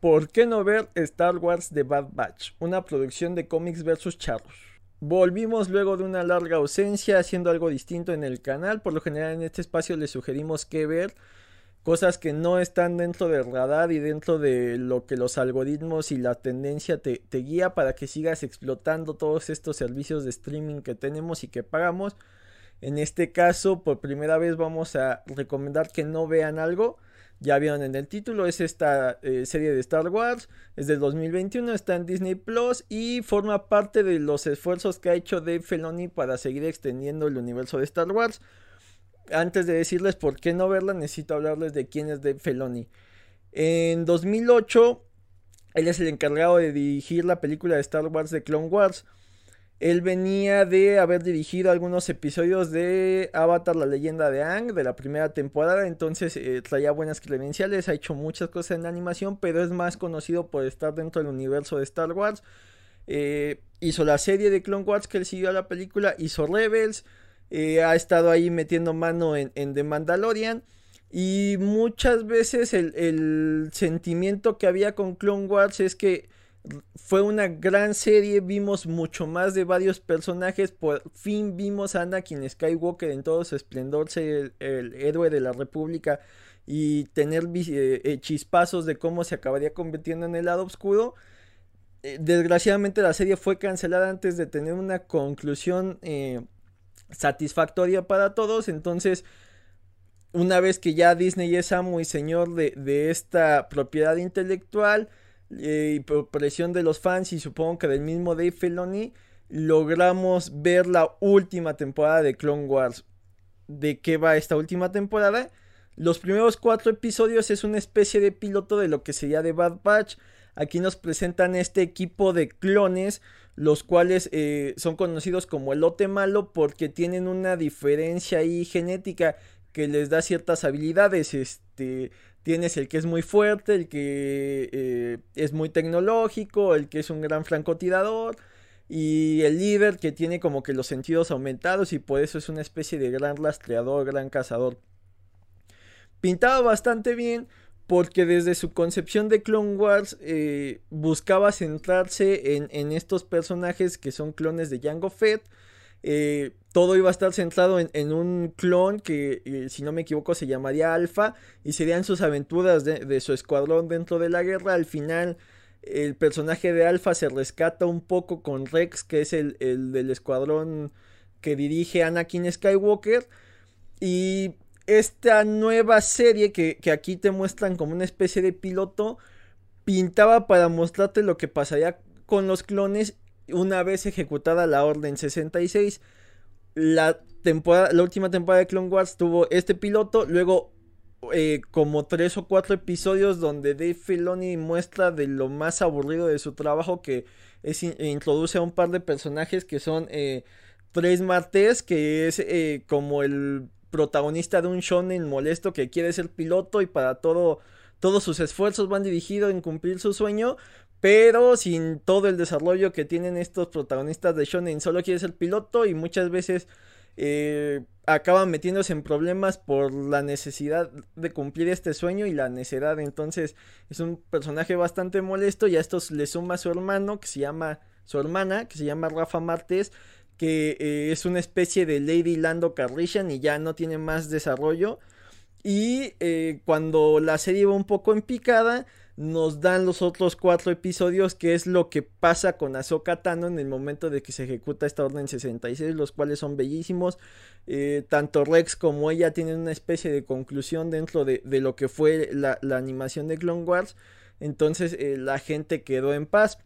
¿Por qué no ver Star Wars The Bad Batch? Una producción de cómics versus charros. Volvimos luego de una larga ausencia haciendo algo distinto en el canal. Por lo general en este espacio les sugerimos que ver cosas que no están dentro del radar y dentro de lo que los algoritmos y la tendencia te, te guía para que sigas explotando todos estos servicios de streaming que tenemos y que pagamos. En este caso, por primera vez vamos a recomendar que no vean algo ya vieron en el título, es esta eh, serie de Star Wars, es del 2021, está en Disney Plus y forma parte de los esfuerzos que ha hecho Dave Filoni para seguir extendiendo el universo de Star Wars. Antes de decirles por qué no verla, necesito hablarles de quién es Dave Filoni. En 2008, él es el encargado de dirigir la película de Star Wars de Clone Wars. Él venía de haber dirigido algunos episodios de Avatar, la leyenda de Ang, de la primera temporada, entonces eh, traía buenas credenciales, ha hecho muchas cosas en animación, pero es más conocido por estar dentro del universo de Star Wars. Eh, hizo la serie de Clone Wars que él siguió a la película, hizo Rebels, eh, ha estado ahí metiendo mano en, The Mandalorian. Y muchas veces el sentimiento que había con Clone Wars es que fue una gran serie, vimos mucho más de varios personajes, por fin vimos a Anakin Skywalker en todo su esplendor, ser el, héroe de la República y tener eh, eh, chispazos de cómo se acabaría convirtiendo en el lado oscuro. Eh, desgraciadamente la serie fue cancelada antes de tener una conclusión satisfactoria para todos, entonces una vez que ya Disney es amo y señor de, de esta propiedad intelectual, eh, y por presión de los fans y supongo que del mismo Dave Filoni, logramos ver la última temporada de Clone Wars. ¿De qué va esta última temporada? Los primeros cuatro episodios es una especie de piloto de lo que sería de Bad Batch. Aquí nos presentan este equipo de clones, los cuales eh, son conocidos como el lote malo porque tienen una diferencia genética que les da ciertas habilidades. Este, Tienes el que es muy fuerte, el que eh, es muy tecnológico, el que es un gran francotirador y el líder que tiene como que los sentidos aumentados y por eso es una especie de gran rastreador, gran cazador. Pintado bastante bien porque desde su concepción de Clone Wars eh, buscaba centrarse en, en, estos personajes que son clones de Jango Fett eh, todo iba a estar centrado en, un clon que, eh, si no me equivoco, se llamaría Alpha y serían sus aventuras de, su escuadrón dentro de la guerra. Al final, el personaje de Alpha se rescata un poco con Rex, que es el, del escuadrón que dirige Anakin Skywalker. Y esta nueva serie que, que aquí te muestran como una especie de piloto, pintaba para mostrarte lo que pasaría con los clones una vez ejecutada la Orden 66. La, temporada, la última temporada de Clone Wars tuvo este piloto, luego eh, como tres o cuatro episodios donde Dave Filoni muestra de lo más aburrido de su trabajo que es introduce a un par de personajes que son eh, Tres Martes que es eh, como el protagonista de un shonen molesto que quiere ser piloto y para todo todos sus esfuerzos van dirigidos en cumplir su sueño, pero sin todo el desarrollo que tienen estos protagonistas de Shonen, solo quiere ser piloto y muchas veces eh, acaban metiéndose en problemas por la necesidad de cumplir este sueño y la necedad. Entonces es un personaje bastante molesto y a esto le suma su hermano que se llama, su hermana que se llama Rafa Martes que eh, es una especie de Lady Lando Carrishan y ya no tiene más desarrollo. Y eh, cuando la serie va un poco en picada, nos dan los otros cuatro episodios, que es lo que pasa con Ahsoka Tano en el momento de que se ejecuta esta orden 66, los cuales son bellísimos. Eh, tanto Rex como ella tienen una especie de conclusión dentro de, lo que fue la, animación de Clone Wars. Entonces eh, la gente quedó en paz.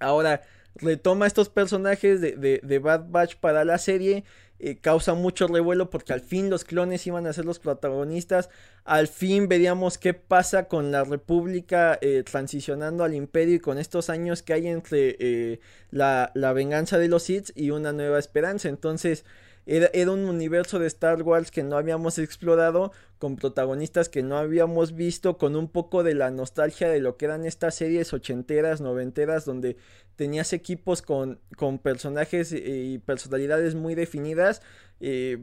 Ahora retoma estos personajes de, de Bad Batch para la serie eh, causa mucho revuelo porque al fin los clones iban a ser los protagonistas, al fin veríamos qué pasa con la república eh, transicionando al imperio y con estos años que hay entre eh, la, la, venganza de los Sith y una nueva esperanza, entonces era, un universo de Star Wars que no habíamos explorado, con protagonistas que no habíamos visto, con un poco de la nostalgia de lo que eran estas series ochenteras, noventeras, donde tenías equipos con, con personajes y personalidades muy definidas. Eh,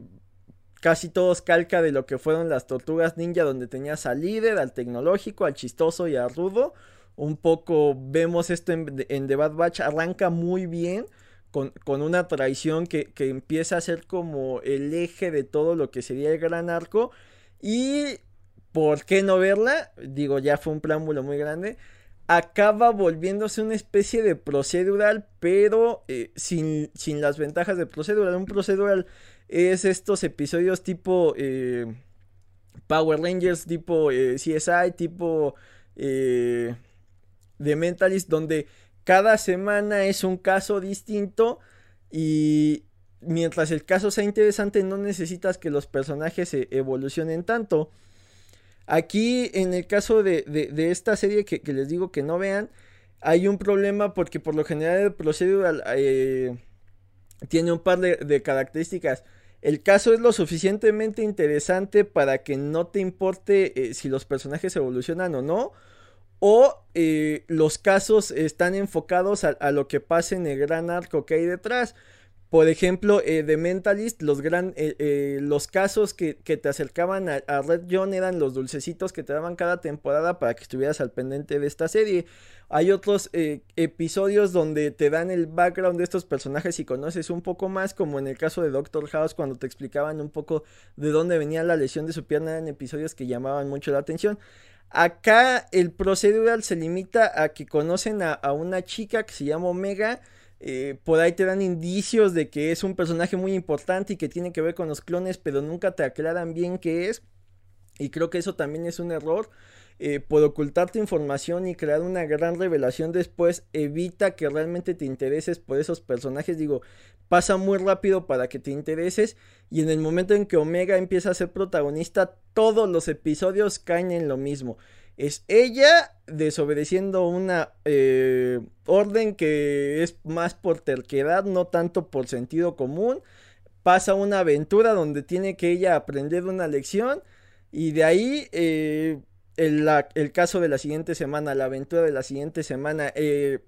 casi todos calca de lo que fueron las tortugas ninja, donde tenías al líder, al tecnológico, al chistoso y al rudo un poco vemos esto en, en The Bad Batch, arranca muy bien. Con, con, una traición que, que, empieza a ser como el eje de todo lo que sería el gran arco. Y, ¿por qué no verla? Digo, ya fue un preámbulo muy grande. Acaba volviéndose una especie de procedural, pero eh, sin, sin, las ventajas de procedural. Un procedural es estos episodios tipo eh, Power Rangers, tipo eh, CSI, tipo The Mentalist, donde cada semana es un caso distinto y mientras el caso sea interesante no necesitas que los personajes se evolucionen tanto. Aquí en el caso de, esta serie que, les digo que no vean, hay un problema porque por lo general el procedural eh, tiene un par de, características. El caso es lo suficientemente interesante para que no te importe eh, si los personajes evolucionan o no o eh, los casos están enfocados a, lo que pasa en el gran arco que hay detrás. Por ejemplo, eh, de Mentalist, los, gran, eh, los casos que, te acercaban a, Red John eran los dulcecitos que te daban cada temporada para que estuvieras al pendiente de esta serie. Hay otros episodios donde te dan el background de estos personajes y conoces un poco más, como en el caso de Doctor House, cuando te explicaban un poco de dónde venía la lesión de su pierna, en episodios que llamaban mucho la atención. Acá el procedural se limita a que conocen a, una chica que se llama Omega. Eh, por ahí te dan indicios de que es un personaje muy importante y que tiene que ver con los clones, pero nunca te aclaran bien qué es. Y creo que eso también es un error. Eh, por ocultarte información y crear una gran revelación después, evita que realmente te intereses por esos personajes. Digo, pasa muy rápido para que te intereses y en el momento en que Omega empieza a ser protagonista, todos los episodios caen en lo mismo. Es ella desobedeciendo una eh, orden que es más por terquedad, no tanto por sentido común. Pasa una aventura donde tiene que ella aprender una lección y de ahí eh, el, caso de la siguiente semana, la aventura de la siguiente semana. Eh,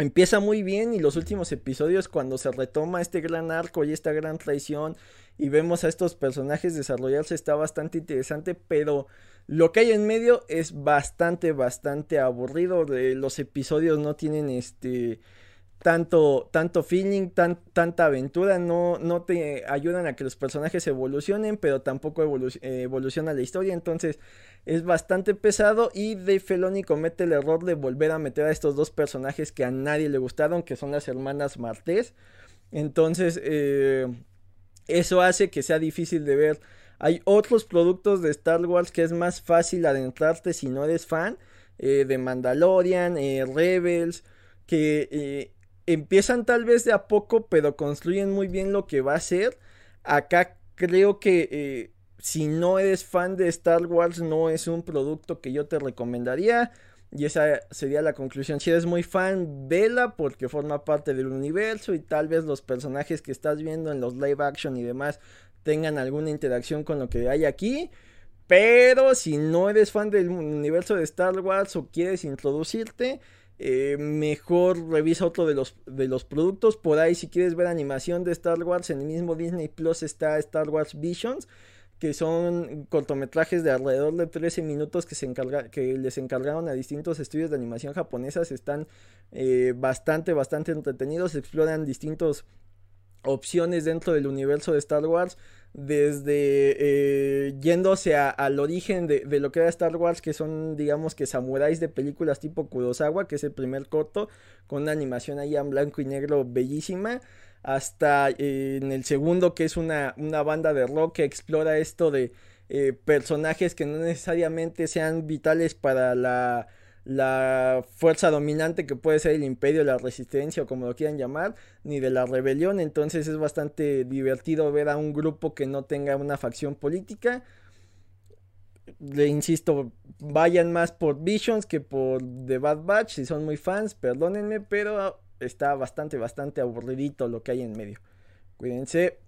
empieza muy bien y los últimos episodios cuando se retoma este gran arco y esta gran traición y vemos a estos personajes desarrollarse está bastante interesante, pero lo que hay en medio es bastante, bastante aburrido. Los episodios no tienen este tanto, tanto feeling, tan, tanta aventura, no, no te ayudan a que los personajes evolucionen, pero tampoco evoluciona la historia, entonces es bastante pesado y Dave Feloni comete el error de volver a meter a estos dos personajes que a nadie le gustaron, que son las hermanas Martés, entonces eh, eso hace que sea difícil de ver. Hay otros productos de Star Wars que es más fácil adentrarte si no eres fan, eh, de Mandalorian, eh, Rebels, que empiezan tal vez de a poco, pero construyen muy bien lo que va a ser. Acá creo que eh, si no eres fan de Star Wars, no es un producto que yo te recomendaría. Y esa sería la conclusión. Si eres muy fan, vela porque forma parte del universo y tal vez los personajes que estás viendo en los live action y demás tengan alguna interacción con lo que hay aquí. Pero si no eres fan del universo de Star Wars o quieres introducirte, eh, mejor revisa otro de los, de los productos. Por ahí, si quieres ver animación de Star Wars, en el mismo Disney Plus está Star Wars Visions, que son cortometrajes de alrededor de 13 minutos que, se encarga, que les encargaron a distintos estudios de animación japonesas. Están eh, bastante, bastante entretenidos. Exploran distintas opciones dentro del universo de Star Wars desde eh, yéndose al origen de, lo que era Star Wars, que son, digamos que samuráis de películas tipo Kurosawa, que es el primer corto, con una animación ahí en blanco y negro bellísima, hasta eh, en el segundo, que es una, una, banda de rock que explora esto de eh, personajes que no necesariamente sean vitales para la la fuerza dominante que puede ser el imperio, la resistencia o como lo quieran llamar, ni de la rebelión. Entonces es bastante divertido ver a un grupo que no tenga una facción política. Le insisto, vayan más por Visions que por The Bad Batch. Si son muy fans, perdónenme, pero está bastante, bastante aburridito lo que hay en medio. Cuídense.